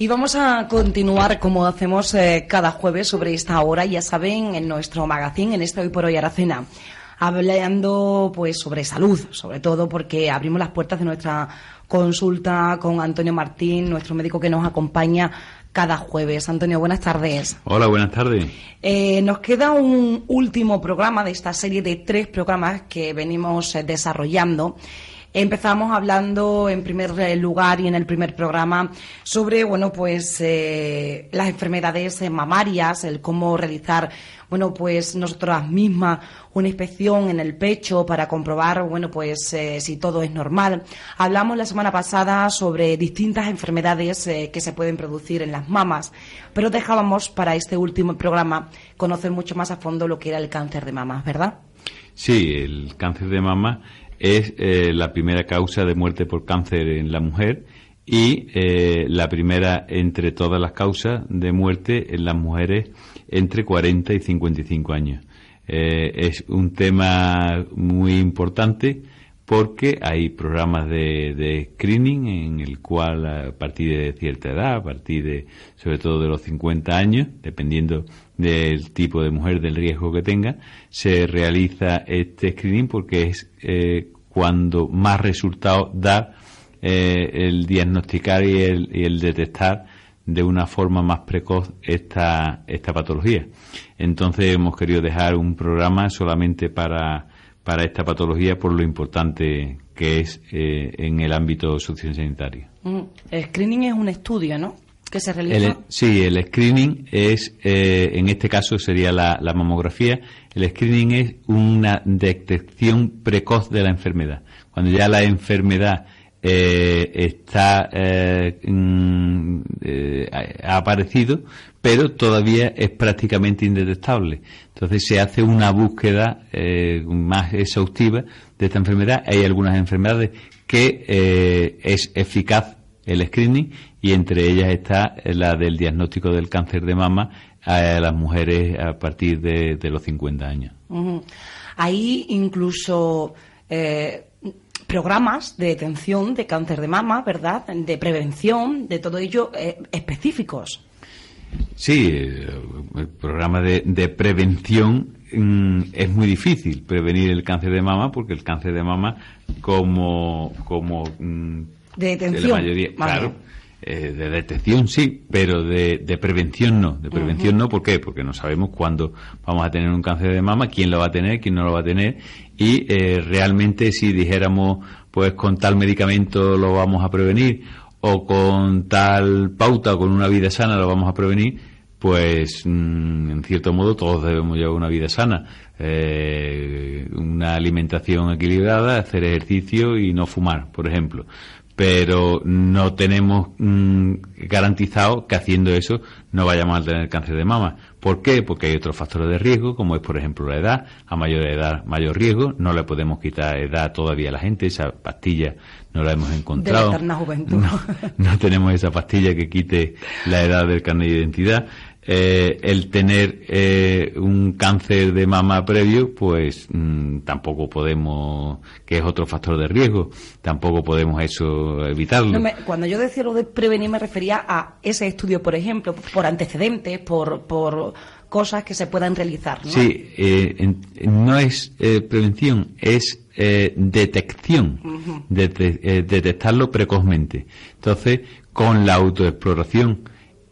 Y vamos a continuar como hacemos eh, cada jueves sobre esta hora, ya saben, en nuestro magazine, en este Hoy por Hoy Aracena, hablando pues sobre salud, sobre todo porque abrimos las puertas de nuestra consulta con Antonio Martín, nuestro médico que nos acompaña cada jueves. Antonio, buenas tardes. Hola, buenas tardes. Eh, nos queda un último programa de esta serie de tres programas que venimos eh, desarrollando. Empezamos hablando en primer eh, lugar y en el primer programa sobre, bueno, pues eh, las enfermedades eh, mamarias, el cómo realizar, bueno, pues nosotras mismas una inspección en el pecho para comprobar, bueno, pues si todo es normal. Hablamos la semana pasada sobre distintas enfermedades que se pueden producir en las mamas, pero dejábamos para este último programa conocer mucho más a fondo lo que era el cáncer de mamas, ¿verdad? Sí, el cáncer de mama es eh, la primera causa de muerte por cáncer en la mujer y eh, la primera entre todas las causas de muerte en las mujeres entre 40 y 55 años. Eh, es un tema muy importante porque hay programas de, de screening en el cual a partir de cierta edad, a partir de sobre todo de los 50 años, dependiendo del tipo de mujer, del riesgo que tenga, se realiza este screening porque es eh, cuando más resultados da eh, el diagnosticar y el, y el detectar de una forma más precoz esta, esta patología. Entonces hemos querido dejar un programa solamente para, para esta patología por lo importante que es eh, en el ámbito sociosanitario. Mm, El screening es un estudio, ¿no? Que se realiza. El- sí, el screening es, eh, en este caso sería la, la mamografía, el screening es una detección precoz de la enfermedad. Cuando ya la enfermedad eh, está, eh, mm, eh, ha aparecido, pero todavía es prácticamente indetectable. Entonces se hace una búsqueda eh, más exhaustiva de esta enfermedad. Hay algunas enfermedades que es eficaz el screening y entre ellas está la del diagnóstico del cáncer de mama a las mujeres a partir de, los 50 años. Hay incluso programas de detención de cáncer de mama, ¿verdad? De prevención, de todo ello eh, específicos. Sí, el programa de, de prevención mm, es muy difícil prevenir el cáncer de mama porque el cáncer de mama como como mm, De detención, la mayoría claro. Eh, de detección sí pero de, de prevención no de prevención no ¿por qué? porque no sabemos cuándo vamos a tener un cáncer de mama quién lo va a tener quién no lo va a tener y eh, realmente si dijéramos pues con tal medicamento lo vamos a prevenir o con tal pauta o con una vida sana lo vamos a prevenir, pues mm, en cierto modo todos debemos llevar una vida sana, Eh, una alimentación equilibrada, hacer ejercicio y no fumar, por ejemplo. Pero no tenemos mm, garantizado que haciendo eso no vayamos a tener cáncer de mama. ¿Por qué? Porque hay otros factores de riesgo, como es, por ejemplo, la edad. A mayor edad, mayor riesgo. No le podemos quitar edad todavía a la gente. Esa pastilla no la hemos encontrado. eterna juventud. No, no tenemos esa pastilla que quite la edad del carnet de identidad. Eh, el tener eh, un cáncer de mama previo, pues mm, tampoco podemos, que es otro factor de riesgo, tampoco podemos eso evitarlo. No me- cuando yo decía lo de prevenir me refería a ese estudio, por ejemplo, por antecedentes, por, por cosas que se puedan realizar. ¿no? Sí, eh, en- no es eh, prevención, es eh, detección, Dete- detectarlo precozmente. Entonces, con la autoexploración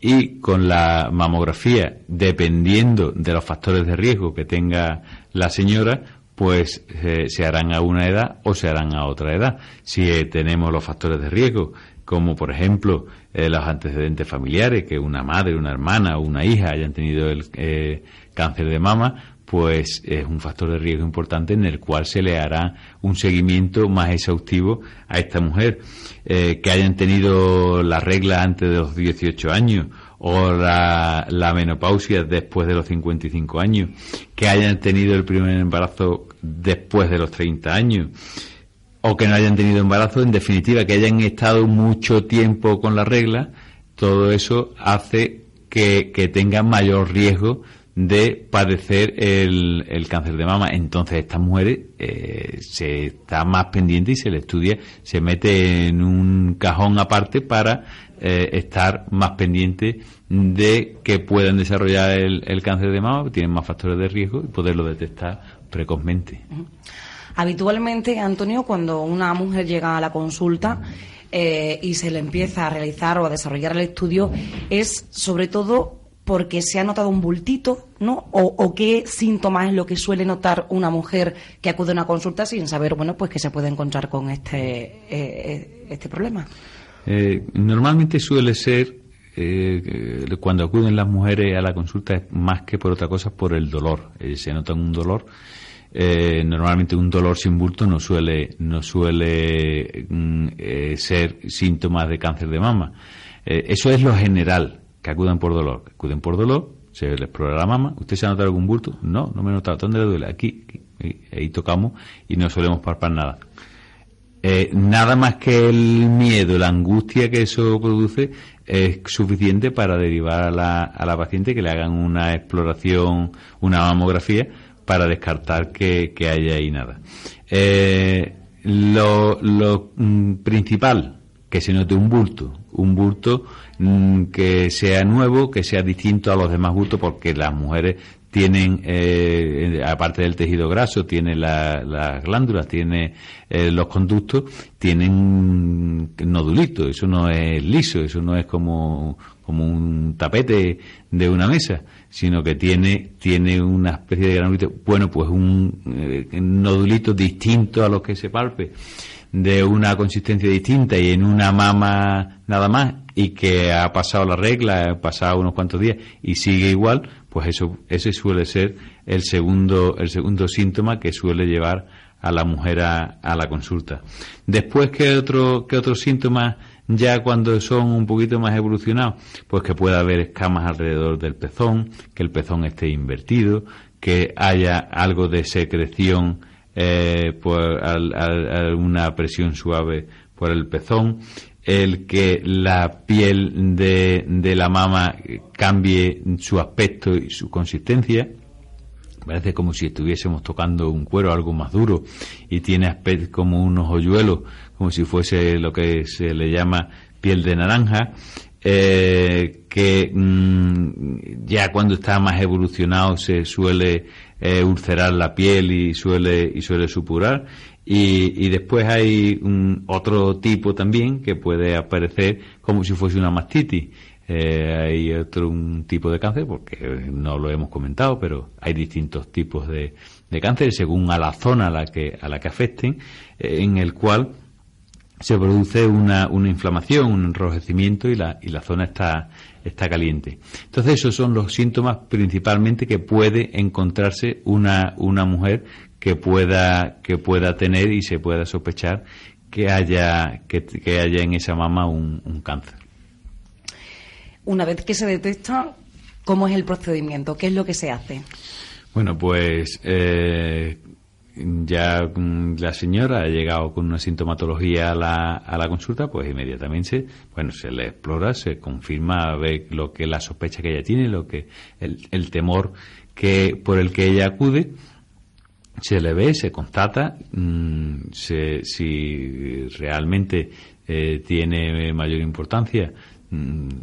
y con la mamografía, dependiendo de los factores de riesgo que tenga la señora, pues eh, se harán a una edad o se harán a otra edad. Si eh, tenemos los factores de riesgo, como por ejemplo eh, los antecedentes familiares, que una madre, una hermana o una hija hayan tenido el cáncer de mama, pues es un factor de riesgo importante en el cual se le hará un seguimiento más exhaustivo a esta mujer. Eh, que hayan tenido la regla antes de los 18 años o la, menopausia después de los 55 años, que hayan tenido el primer embarazo después de los 30 años, o que no hayan tenido embarazo, en definitiva, que hayan estado mucho tiempo con la regla, todo eso hace que, que tengan mayor riesgo de padecer el, el, cáncer de mama. Entonces, estas mujeres eh, se está más pendiente y se le estudia, se mete en un cajón aparte para eh, estar más pendiente de que puedan desarrollar el, el, cáncer de mama, tienen más factores de riesgo y poderlo detectar precozmente. Habitualmente, Antonio, cuando una mujer llega a la consulta, eh, y se le empieza a realizar o a desarrollar el estudio es sobre todo porque se ha notado un bultito, ¿no? O, qué síntomas es lo que suele notar una mujer que acude a una consulta sin saber, bueno, pues que se puede encontrar con este, eh, eh, este problema. normalmente suele ser cuando acuden las mujeres a la consulta es más que por otra cosa por el dolor. se nota un dolor eh, normalmente un dolor sin bulto no suele, no suele mm, eh, ser síntomas de cáncer de mama. Eh, eso es lo general, que acudan por dolor. Acuden por dolor, se les explora la mama. ¿Usted se ha notado algún bulto? No, no me he notado. ¿Dónde le duele? Aquí. Ahí tocamos y no solemos palpar nada. nada más que el miedo, la angustia que eso produce es suficiente para derivar a la, a la paciente que le hagan una exploración, una mamografía para descartar que, que haya ahí nada. Eh, lo, lo mm, principal, que se note un bulto, un bulto mm, que sea nuevo, que sea distinto a los demás bultos, porque las mujeres tienen, eh, aparte del tejido graso, tiene las glándulas, tiene eh, los conductos, tienen nodulitos, eso no es liso, eso no es como, como un tapete de una mesa, sino que tiene, tiene una especie de granulito, bueno, pues un eh, nodulito distinto a los que se palpe, de una consistencia distinta y en una mama nada más, y que ha pasado la regla, ha pasado unos cuantos días y sigue igual, pues eso, ese suele ser el segundo, el segundo síntoma que suele llevar a la mujer a, la consulta. Después, ¿qué otro, qué otros síntomas ya cuando son un poquito más evolucionados, pues que pueda haber escamas alrededor del pezón, que el pezón esté invertido, que haya algo de secreción eh, por una presión suave por el pezón, el que la piel de, de la mama cambie su aspecto y su consistencia, parece como si estuviésemos tocando un cuero algo más duro y tiene aspecto como unos hoyuelos como si fuese lo que se le llama piel de naranja, eh, que mm, ya cuando está más evolucionado se suele eh, ulcerar la piel y suele, y suele supurar. Y, después hay un, otro tipo también que puede aparecer como si fuese una mastitis. Eh, hay otro un tipo de cáncer, porque no lo hemos comentado, pero hay distintos tipos de, de cáncer según a la zona a la que, a la que afecten, en el cual se produce una, una inflamación, un enrojecimiento y la, y la zona está, está caliente. Entonces esos son los síntomas principalmente que puede encontrarse una, una mujer que pueda, que pueda tener y se pueda sospechar que haya, que, que haya en esa mama un, un, cáncer. Una vez que se detecta, ¿cómo es el procedimiento? ¿Qué es lo que se hace? Bueno, pues eh, ya mm, la señora ha llegado con una sintomatología a la, a la consulta, pues inmediatamente bueno, se le explora, se confirma, ve lo que la sospecha que ella tiene, lo que el, el temor que por el que ella acude, se le ve, se constata mmm, se, si realmente eh, tiene mayor importancia,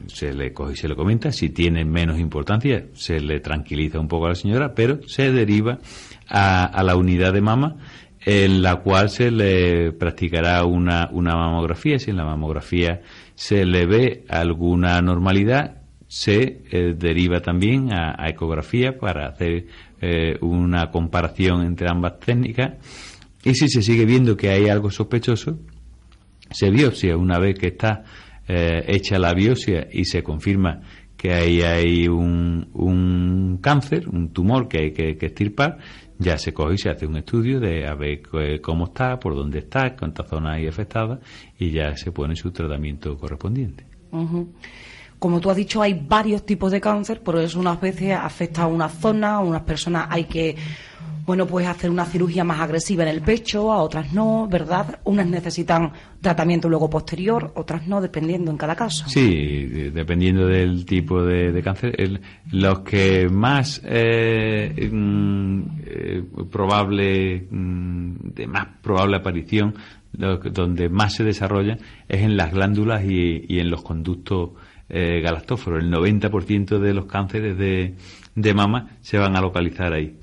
se le coge y se le comenta, si tiene menos importancia, se le tranquiliza un poco a la señora, pero se deriva a, la unidad de mama en la cual se le practicará una, una mamografía. Si en la mamografía se le ve alguna normalidad, se eh, deriva también a, ecografía para hacer eh, una comparación entre ambas técnicas. Y si se sigue viendo que hay algo sospechoso, se biopsia. Una vez que está eh, hecha la biopsia y se confirma que ahí hay un, un cáncer, un tumor que hay que, que extirpar, ya se coge y se hace un estudio de a ver cómo está, por dónde está, cuántas zonas hay afectadas y ya se pone su tratamiento correspondiente. Como tú has dicho, hay varios tipos de cáncer, pero eso unas veces afecta a una zona, a unas personas hay que bueno, pues hacer una cirugía más agresiva en el pecho, a otras no, ¿verdad? Unas necesitan tratamiento luego posterior, otras no, dependiendo en cada caso. Sí, dependiendo del tipo de, cáncer. los que más eh, mm, eh, probable, mm, de más probable aparición, donde más se desarrolla es en las glándulas y, en los conductos eh, galactóforos. El 90% de los cánceres de, de mama se van a localizar ahí.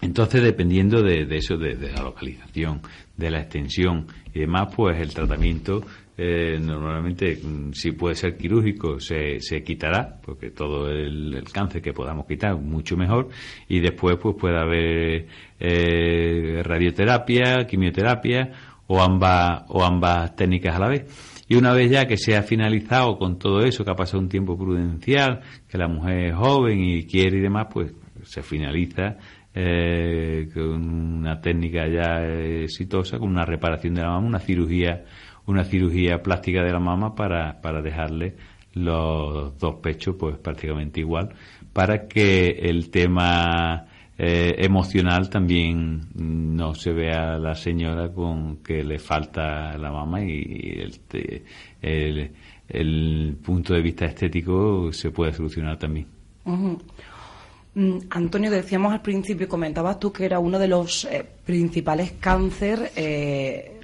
Entonces, dependiendo de, eso, de, la localización, de la extensión y demás, pues el tratamiento eh, normalmente, mm, si puede ser quirúrgico, se, se quitará, porque todo el, cáncer que podamos quitar, mucho mejor, y después pues puede haber eh, radioterapia, quimioterapia o ambas, o ambas técnicas a la vez. Y una vez ya que se ha finalizado con todo eso, que ha pasado un tiempo prudencial, que la mujer es joven y quiere y demás, pues se finaliza eh, con una técnica ya exitosa, con una reparación de la mama, una cirugía, una cirugía plástica de la mama para, para dejarle los dos pechos pues prácticamente igual, para que el tema eh, emocional también no se vea la señora con que le falta la mama y el, el, punto de vista estético se puede solucionar también. Antonio, decíamos al principio, comentabas tú que era uno de los eh, principales cánceres eh,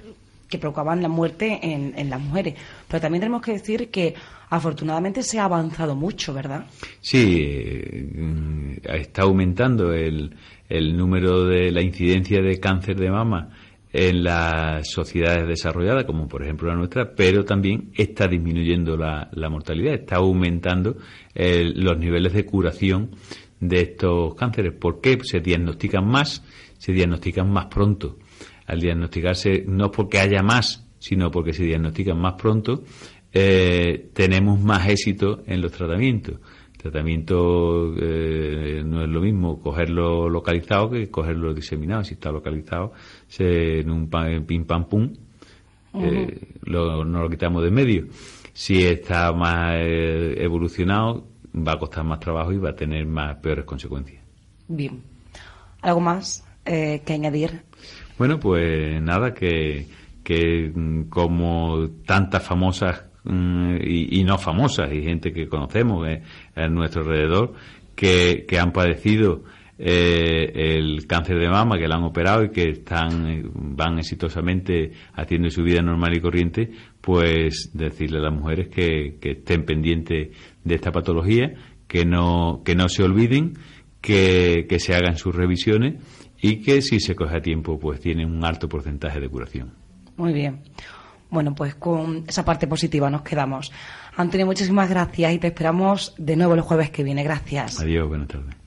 que provocaban la muerte en, las mujeres. Pero también tenemos que decir que afortunadamente se ha avanzado mucho, ¿verdad? Sí, mm, está aumentando el, el número de la incidencia de cáncer de mama en las sociedades desarrolladas, como por ejemplo la nuestra, pero también está disminuyendo la, mortalidad, está aumentando los niveles de curación de estos cánceres. ¿Por qué? Se diagnostican más, se diagnostican más pronto. Al diagnosticarse, no porque haya más, sino porque se diagnostican más pronto, eh, tenemos más éxito en los tratamientos. El tratamiento eh, no es lo mismo cogerlo localizado que cogerlo diseminado. Si está localizado, se, en un pim pam pum, eh, lo, no lo quitamos de medio. Si está más evolucionado, va a costar más trabajo y va a tener más peores consecuencias. Bien. ¿Algo más eh, que añadir? Bueno, pues nada, que, que mm, como tantas famosas mm, y, no famosas, y gente que conocemos eh, a nuestro alrededor, que, que han padecido eh, el cáncer de mama, que la han operado y que están van exitosamente haciendo su vida normal y corriente, pues decirle a las mujeres que, que estén pendientes de esta patología, que no, que no se olviden, que, que se hagan sus revisiones y que si se coge a tiempo, pues tienen un alto porcentaje de curación. Muy bien. Bueno, pues con esa parte positiva nos quedamos. Antonio, muchísimas gracias y te esperamos de nuevo el jueves que viene. Gracias. Adiós, buenas tardes.